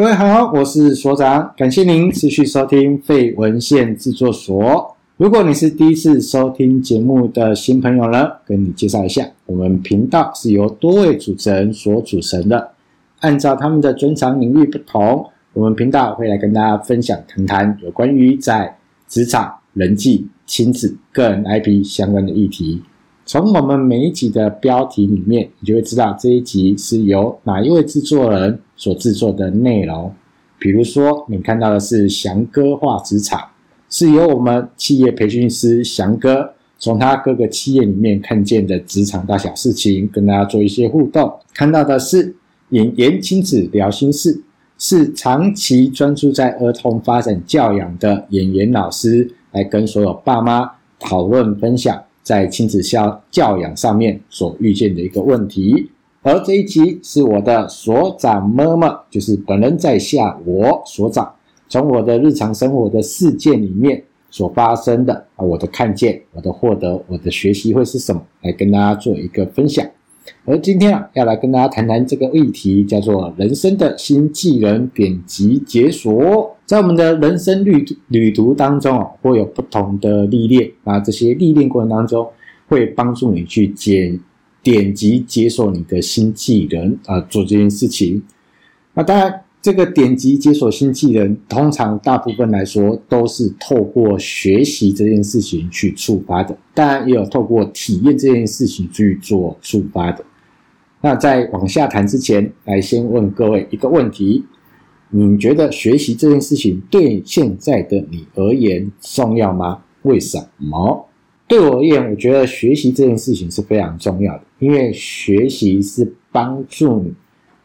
各位好，我是所长，感谢您持续收听废文献制作所。如果你是第一次收听节目的新朋友呢，跟你介绍一下，我们频道是由多位主持人所组成的。按照他们的专长领域不同，我们频道会来跟大家分享谈谈有关于在职场、人际、亲子、个人 IP 相关的议题。从我们每一集的标题里面，你就会知道这一集是由哪一位制作人所制作的内容。比如说，你看到的是翔哥话职场，是由我们企业培训师翔哥从他各个企业里面看见的职场大小事情，跟大家做一些互动。看到的是演言亲子聊心事，是长期专注在儿童发展教养的演言老师，来跟所有爸妈讨论分享。在亲子教教养上面所遇见的一个问题，而这一集是我的所长妈妈，就是本人在下我所长，从我的日常生活的事件里面所发生的啊，我的看见，我的获得，我的学习会是什么，来跟大家做一个分享。而今天啊，要来跟大家谈谈这个议题，叫做人生的新技能典籍解锁。在我们的人生旅旅途当中啊，会有不同的历练啊，这些历练过程当中，会帮助你去解点击解锁你的新技能啊，做这件事情。那当然，这个点击解锁新技能，通常大部分来说都是透过学习这件事情去触发的，当然也有透过体验这件事情去做触发的。那在往下谈之前，来先问各位一个问题。你觉得学习这件事情对现在的你而言重要吗？为什么？对我而言，我觉得学习这件事情是非常重要的，因为学习是帮助你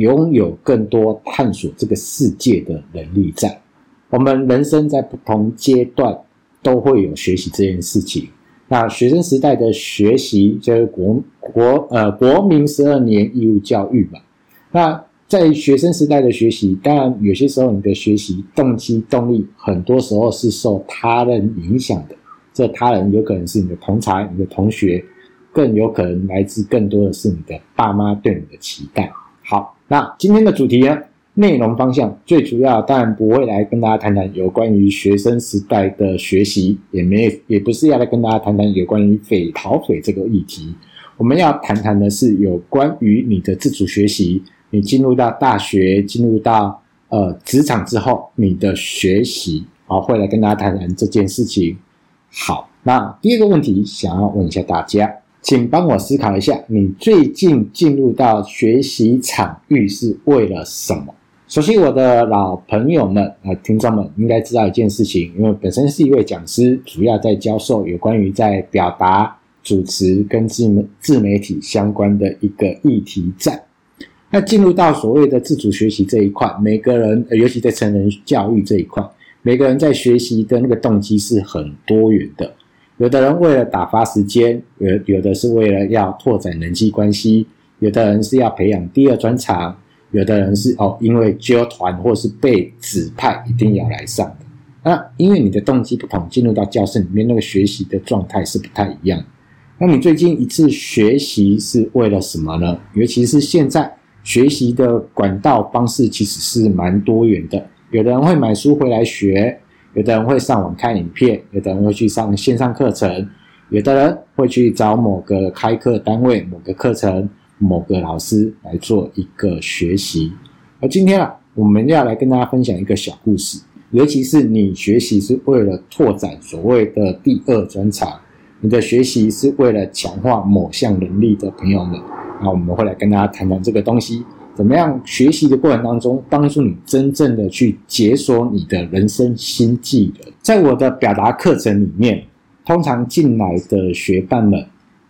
拥有更多探索这个世界的能力在。我们人生在不同阶段都会有学习这件事情。那学生时代的学习就是国国呃国民十二年义务教育嘛。那在学生时代的学习，当然有些时候你的学习动机、动力，很多时候是受他人影响的。这他人有可能是你的同才、你的同学，更有可能来自更多的是你的爸妈对你的期待。好，那今天的主题呢，内容方向最主要，当然不会来跟大家谈谈有关于学生时代的学习，也没也不是要来跟大家谈谈有关于匪逃匪这个议题。我们要谈谈的是有关于你的自主学习。你进入到大学，进入到呃职场之后，你的学习啊，会来跟大家谈谈这件事情。好，那第二个问题，想要问一下大家，请帮我思考一下，你最近进入到学习场域是为了什么？首先，我的老朋友们啊，听众们应该知道一件事情，因为本身是一位讲师，主要在教授有关于在表达、主持跟自自媒体相关的一个议题在。那进入到所谓的自主学习这一块，每个人，尤其在成人教育这一块，每个人在学习的那个动机是很多元的。有的人为了打发时间，有有的是为了要拓展人际关系，有的人是要培养第二专长，有的人是哦，因为揪团或是被指派一定要来上的。那因为你的动机不同，进入到教室里面那个学习的状态是不太一样。那你最近一次学习是为了什么呢？尤其是现在。学习的管道方式其实是蛮多元的，有的人会买书回来学，有的人会上网看影片，有的人会去上线上课程，有的人会去找某个开课单位、某个课程、某个老师来做一个学习。而今天啊，我们要来跟大家分享一个小故事，尤其是你学习是为了拓展所谓的第二专长，你的学习是为了强化某项能力的朋友们。那我们会来跟大家谈谈这个东西，怎么样学习的过程当中，帮助你真正的去解锁你的人生新技能。在我的表达课程里面，通常进来的学伴们，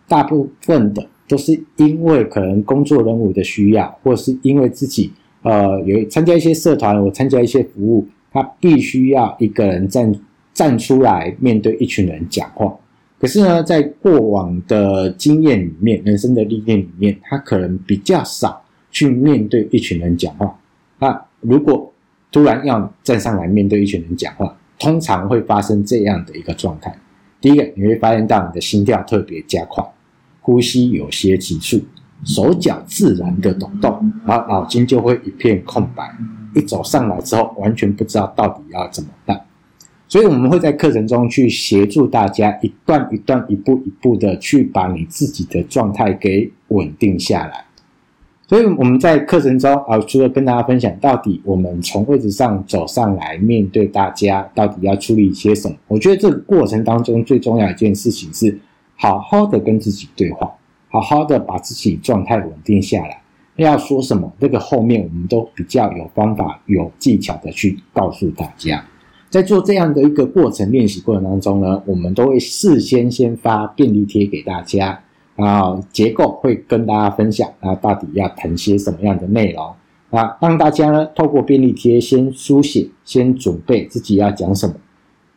大部分的都是因为可能工作任务的需要，或是因为自己呃有参加一些社团，我参加一些服务，他必须要一个人站站出来面对一群人讲话。可是呢，在过往的经验里面，人生的历练里面，他可能比较少去面对一群人讲话。那如果突然要站上来面对一群人讲话，通常会发生这样的一个状态：第一个，你会发现到你的心跳特别加快，呼吸有些急促，手脚自然的抖动，然后脑筋就会一片空白，一走上来之后，完全不知道到底要怎么办。所以我们会在课程中去协助大家一段一段、一步一步的去把你自己的状态给稳定下来。所以我们在课程中啊，除了跟大家分享到底我们从位置上走上来面对大家，到底要处理一些什么，我觉得这个过程当中最重要一件事情是好好的跟自己对话，好好的把自己状态稳定下来。要说什么，这个后面我们都比较有方法、有技巧的去告诉大家。在做这样的一个过程练习过程当中呢，我们都会事先先发便利贴给大家，然后结构会跟大家分享，啊，到底要谈些什么样的内容啊，让大家呢透过便利贴先书写，先准备自己要讲什么，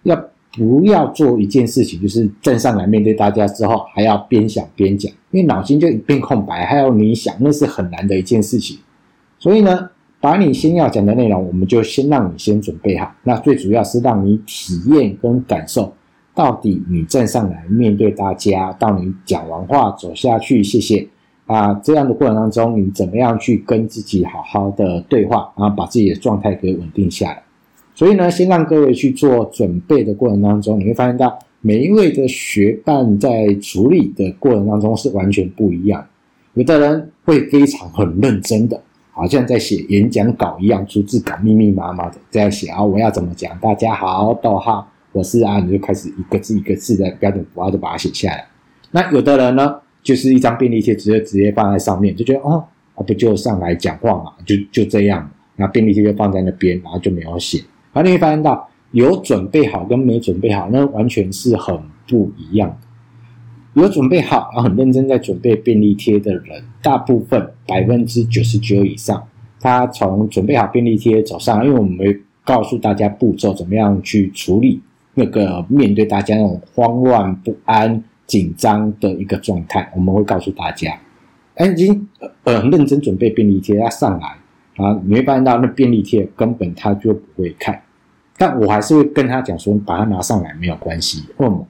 要不要做一件事情，就是站上来面对大家之后还要边想边讲，因为脑筋就一片空白，还要你想，那是很难的一件事情，所以呢。把你先要讲的内容，我们就先让你先准备好。那最主要是让你体验跟感受，到底你站上来面对大家，到你讲完话走下去，谢谢啊，这样的过程当中，你怎么样去跟自己好好的对话，然后把自己的状态给稳定下来。所以呢，先让各位去做准备的过程当中，你会发现到每一位的学伴在处理的过程当中是完全不一样。有的人会非常很认真的。好像在写演讲稿一样，逐字稿密密麻麻的这样写啊，我要怎么讲？大家好，逗号，我是啊，你就开始一个字一个字的标准符号就把它写下来。那有的人呢，就是一张便利贴直接直接放在上面，就觉得哦，啊不就上来讲话嘛，就就这样。那便利贴就放在那边，然后就没有写。而你会发现到有准备好跟没准备好，那完全是很不一样的。有准备好，然后很认真在准备便利贴的人，大部分百分之九十九以上，他从准备好便利贴走上，因为我们会告诉大家步骤，怎么样去处理那个面对大家那种慌乱不安、紧张的一个状态，我们会告诉大家，哎，已经呃很认真准备便利贴，他上来啊，你会发现到那便利贴根本他就不会看，但我还是会跟他讲说，把它拿上来没有关系，为什么？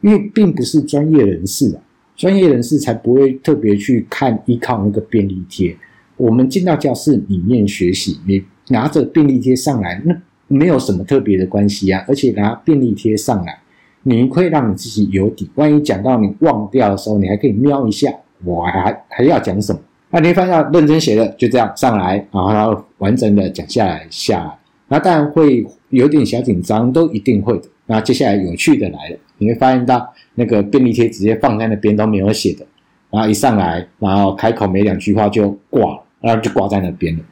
因为并不是专业人士啊，专业人士才不会特别去看依靠那个便利贴。我们进到教室里面学习，你拿着便利贴上来，那没有什么特别的关系啊。而且拿便利贴上来，你会让你自己有底。万一讲到你忘掉的时候，你还可以瞄一下，我还还要讲什么？那你发现认真写的就这样上来，然后完整的讲下来下来，那当然会有点小紧张，都一定会的。那接下来有趣的来了。你会发现到那个便利贴直接放在那边都没有写的，然后一上来，然后开口没两句话就挂了，然后就挂在那边了。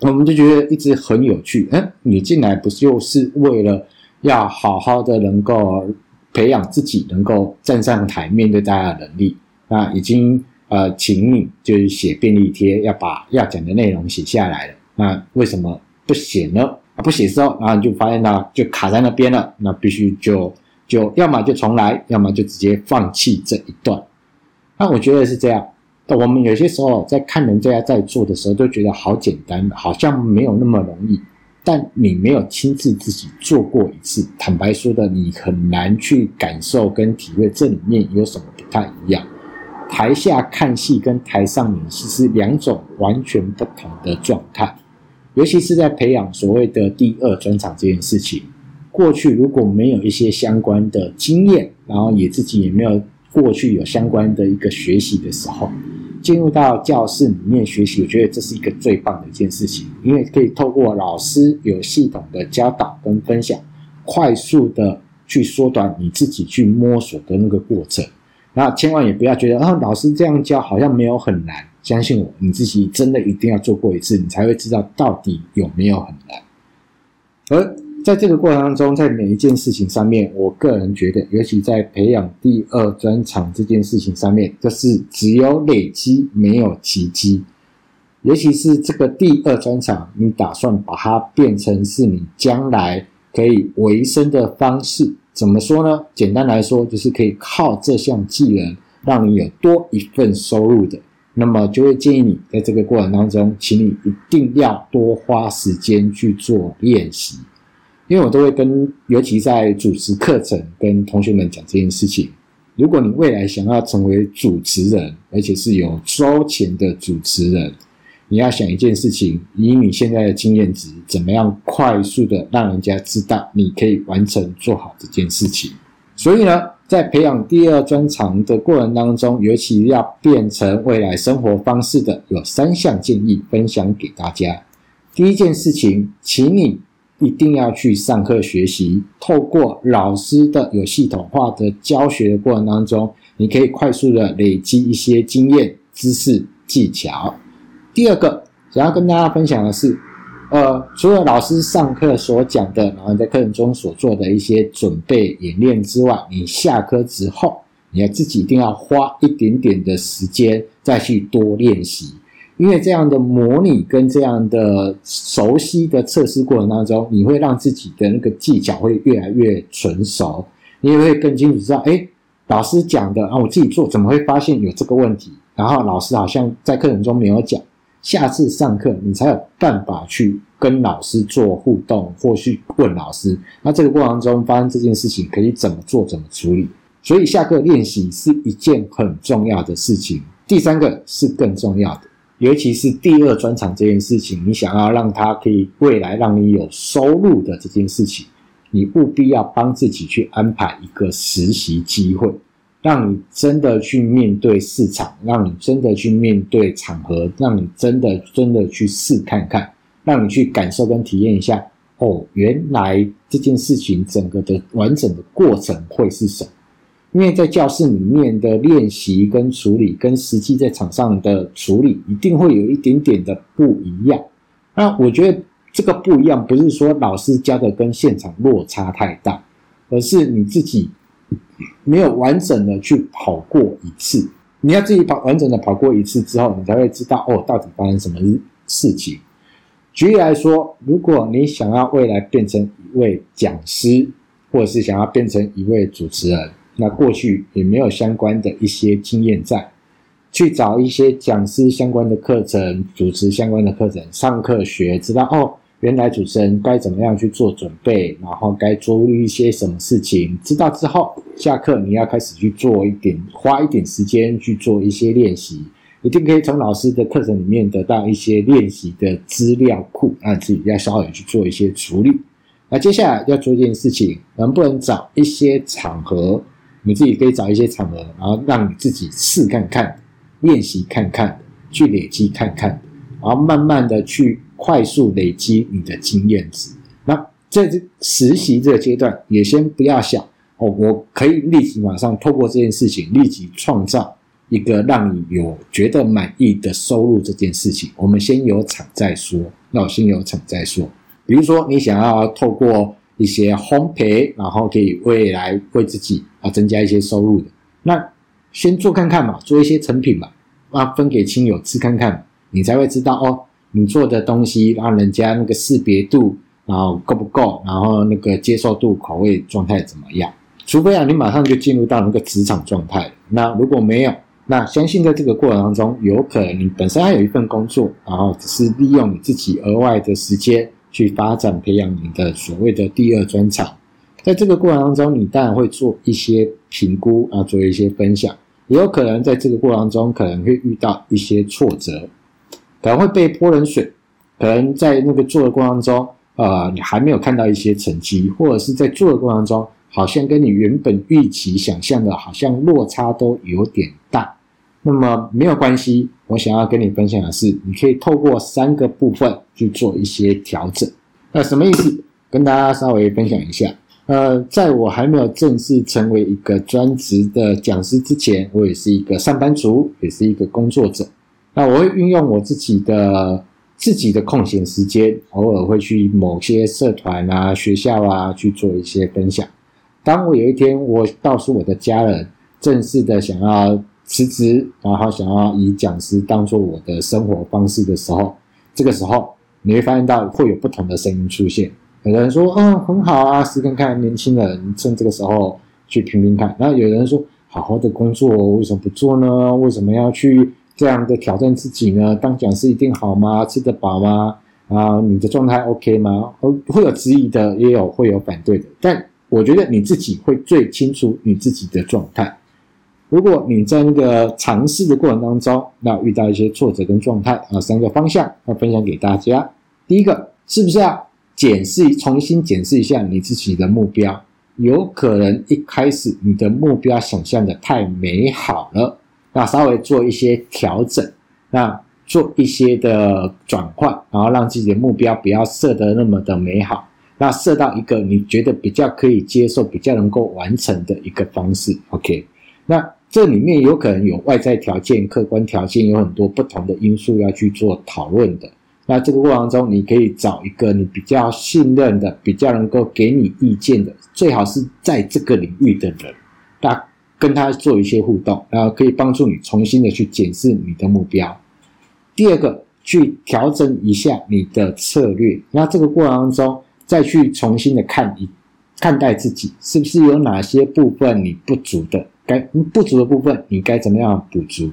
我们就觉得一直很有趣。嗯，你进来不就是为了要好好的能够培养自己能够站上台面对大家的能力？那已经呃，请你就是写便利贴，要把要讲的内容写下来了。那为什么不写呢？不写之后，然后你就发现到就卡在那边了。那必须就。就要么就重来，要么就直接放弃这一段。那我觉得是这样。我们有些时候在看人家在做的时候，都觉得好简单，好像没有那么容易。但你没有亲自自己做过一次，坦白说的，你很难去感受跟体会这里面有什么不太一样。台下看戏跟台上演戏是两种完全不同的状态，尤其是在培养所谓的第二专场这件事情。过去如果没有一些相关的经验，然后也自己也没有过去有相关的一个学习的时候，进入到教室里面学习，我觉得这是一个最棒的一件事情，因为可以透过老师有系统的教导跟分享，快速的去缩短你自己去摸索的那个过程。那千万也不要觉得啊，老师这样教好像没有很难，相信我，你自己真的一定要做过一次，你才会知道到底有没有很难。而在这个过程当中，在每一件事情上面，我个人觉得，尤其在培养第二专长这件事情上面，就是只有累积，没有奇迹。尤其是这个第二专长，你打算把它变成是你将来可以维生的方式，怎么说呢？简单来说，就是可以靠这项技能让你有多一份收入的。那么，就会建议你在这个过程当中，请你一定要多花时间去做练习。因为我都会跟，尤其在主持课程跟同学们讲这件事情。如果你未来想要成为主持人，而且是有收钱的主持人，你要想一件事情，以你现在的经验值，怎么样快速的让人家知道你可以完成做好这件事情。所以呢，在培养第二专长的过程当中，尤其要变成未来生活方式的，有三项建议分享给大家。第一件事情，请你一定要去上课学习，透过老师的有系统化的教学的过程当中，你可以快速的累积一些经验、知识、技巧。第二个，想要跟大家分享的是，呃，除了老师上课所讲的，然后在课程中所做的一些准备演练之外，你下课之后，你要自己一定要花一点点的时间再去多练习。因为这样的模拟跟这样的熟悉的测试过程当中，你会让自己的那个技巧会越来越纯熟，你也会更清楚知道，哎，老师讲的啊，我自己做怎么会发现有这个问题？然后老师好像在课程中没有讲，下次上课你才有办法去跟老师做互动，或去问老师，那这个过程中发生这件事情可以怎么做，怎么处理？所以下课练习是一件很重要的事情。第三个是更重要的。尤其是第二专场这件事情，你想要让它可以未来让你有收入的这件事情，你务必要帮自己去安排一个实习机会，让你真的去面对市场，让你真的去面对场合，让你真的真的去试看看，让你去感受跟体验一下，哦，原来这件事情整个的完整的过程会是什么？因为在教室里面的练习跟处理，跟实际在场上的处理，一定会有一点点的不一样。那我觉得这个不一样，不是说老师教的跟现场落差太大，而是你自己没有完整的去跑过一次。你要自己跑完整的跑过一次之后，你才会知道哦，到底发生什么事情。举例来说，如果你想要未来变成一位讲师，或者是想要变成一位主持人。那过去也没有相关的一些经验在，去找一些讲师相关的课程、主持相关的课程上课学，知道哦，原来主持人该怎么样去做准备，然后该做一些什么事情。知道之后，下课你要开始去做一点，花一点时间去做一些练习，一定可以从老师的课程里面得到一些练习的资料库，让自己要稍微去做一些处理。那接下来要做一件事情，能不能找一些场合？你自己可以找一些场合，然后让你自己试看看、练习看看、去累积看看，然后慢慢的去快速累积你的经验值。那在这实习这个阶段，也先不要想哦，我可以立即马上透过这件事情，立即创造一个让你有觉得满意的收入这件事情。我们先有场再说，那我先有场再说。比如说，你想要透过一些烘焙，然后可以未来为自己啊增加一些收入的，那先做看看嘛，做一些成品嘛，啊分给亲友吃看看，你才会知道哦，你做的东西让人家那个识别度，然后够不够，然后那个接受度、口味状态怎么样？除非啊，你马上就进入到那个职场状态，那如果没有，那相信在这个过程当中，有可能你本身还有一份工作，然后只是利用你自己额外的时间。去发展培养你的所谓的第二专长，在这个过程当中，你当然会做一些评估啊，做一些分享，也有可能在这个过程当中可能会遇到一些挫折，可能会被泼冷水，可能在那个做的过程当中，呃，你还没有看到一些成绩，或者是在做的过程当中，好像跟你原本预期想象的，好像落差都有点大。那么没有关系，我想要跟你分享的是，你可以透过三个部分去做一些调整。那什么意思？跟大家稍微分享一下。呃，在我还没有正式成为一个专职的讲师之前，我也是一个上班族，也是一个工作者。那我会运用我自己的自己的空闲时间，偶尔会去某些社团啊、学校啊去做一些分享。当我有一天我告诉我的家人，正式的想要。辞职，然后想要以讲师当做我的生活方式的时候，这个时候你会发现到会有不同的声音出现。有人说：“嗯，很好啊，试看看年轻人趁这个时候去拼拼看。”然后有人说：“好好的工作为什么不做呢？为什么要去这样的挑战自己呢？当讲师一定好吗？吃得饱吗？啊，你的状态 OK 吗？”会有质疑的，也有会有反对的。但我觉得你自己会最清楚你自己的状态。如果你在那个尝试的过程当中，那遇到一些挫折跟状态啊，三个方向要分享给大家。第一个，是不是要检视、重新检视一下你自己的目标？有可能一开始你的目标想象的太美好了，那稍微做一些调整，那做一些的转换，然后让自己的目标不要设得那么的美好，那设到一个你觉得比较可以接受、比较能够完成的一个方式。OK，那。这里面有可能有外在条件、客观条件，有很多不同的因素要去做讨论的。那这个过程中，你可以找一个你比较信任的、比较能够给你意见的，最好是在这个领域的人，那跟他做一些互动，然后可以帮助你重新的去检视你的目标。第二个，去调整一下你的策略。那这个过程当中，再去重新的看一看待自己，是不是有哪些部分你不足的？该不足的部分，你该怎么样补足？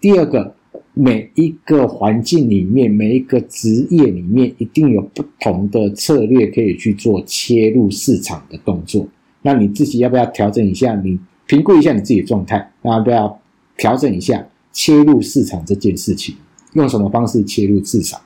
第二个，每一个环境里面，每一个职业里面，一定有不同的策略可以去做切入市场的动作。那你自己要不要调整一下？你评估一下你自己的状态，要不要调整一下切入市场这件事情？用什么方式切入市场？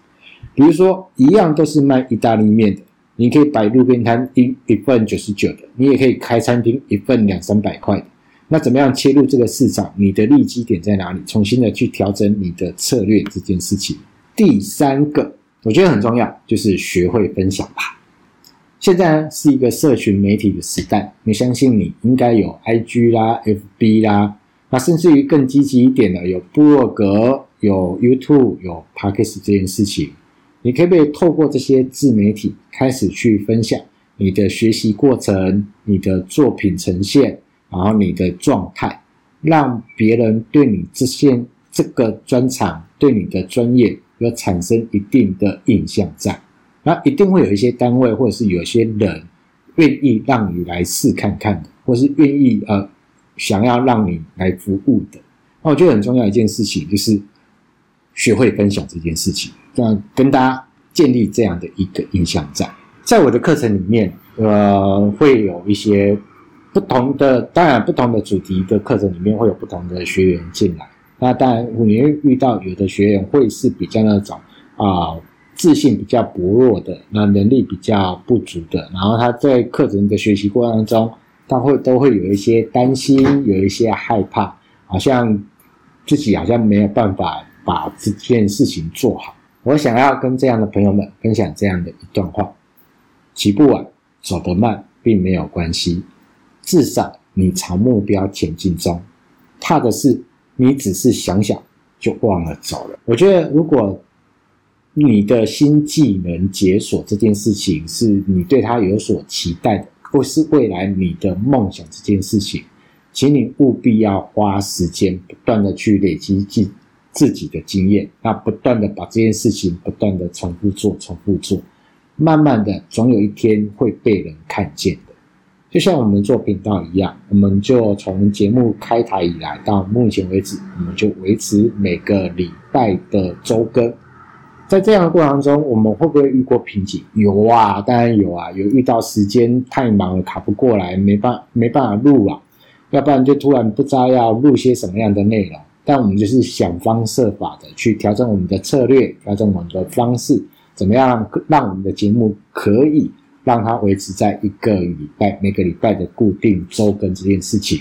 比如说，一样都是卖意大利面的，你可以摆路边摊一一份九十九的，你也可以开餐厅一份两三百块的。那怎么样切入这个市场？你的利基点在哪里？重新的去调整你的策略这件事情。第三个，我觉得很重要，就是学会分享吧。现在呢是一个社群媒体的时代，你相信你应该有 IG 啦、FB 啦，那甚至于更积极一点的，有部落格、有 YouTube、有 Podcast 这件事情。你可不可以透过这些自媒体开始去分享你的学习过程、你的作品呈现？然后你的状态，让别人对你这些这个专长、对你的专业有产生一定的印象在，那一定会有一些单位或者是有些人愿意让你来试看看的，或是愿意呃想要让你来服务的。那我觉得很重要一件事情就是学会分享这件事情，这样跟大家建立这样的一个印象在。在我的课程里面，呃，会有一些。不同的，当然不同的主题的课程里面会有不同的学员进来。那当然你会遇到有的学员会是比较那种啊、自信比较薄弱的，那能力比较不足的。然后他在课程的学习过程当中，他会都会有一些担心，有一些害怕，好像自己好像没有办法把这件事情做好。我想要跟这样的朋友们分享这样的一段话：起步晚，走得慢，并没有关系。至少你朝目标前进中，怕的是你只是想想就忘了走了。我觉得，如果你的新技能解锁这件事情是你对它有所期待的，或是未来你的梦想这件事情，请你务必要花时间不断的去累积自自己的经验，那不断的把这件事情不断的重复做，重复做，慢慢的总有一天会被人看见的。就像我们做频道一样，我们就从节目开台以来到目前为止，我们就维持每个礼拜的周更。在这样的过程中，我们会不会遇过瓶颈？有啊，当然有啊，有遇到时间太忙了，卡不过来，没办没办法录啊，要不然就突然不知道要录些什么样的内容。但我们就是想方设法的去调整我们的策略，调整我们的方式，怎么样让我们的节目可以。让它维持在一个礼拜，每个礼拜的固定周更这件事情。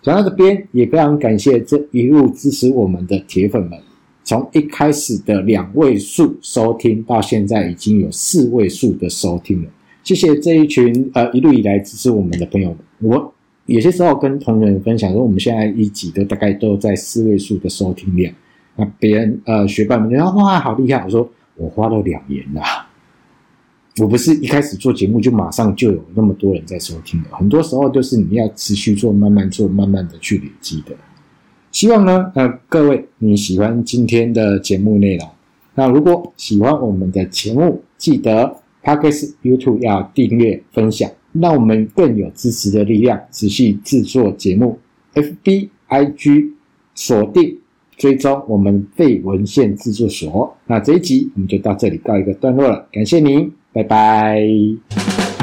讲到这边，也非常感谢这一路支持我们的铁粉们，从一开始的两位数收听，到现在已经有四位数的收听了。谢谢这一群呃一路以来支持我们的朋友们。我有些时候跟同学们分享说，我们现在一集都大概都在四位数的收听量。那别人呃学伴们就哇好厉害，我说我花了两年了。我不是一开始做节目就马上就有那么多人在收听的，很多时候都是你要持续做、慢慢做、慢慢的去累积的。希望呢，呃，各位你喜欢今天的节目内容。那如果喜欢我们的节目，记得 Podcast YouTube 要订阅、分享，让我们更有支持的力量，持续制作节目。FB IG 锁定追踪我们废文献制作所。那这一集我们就到这里告一个段落了，感谢您。拜拜。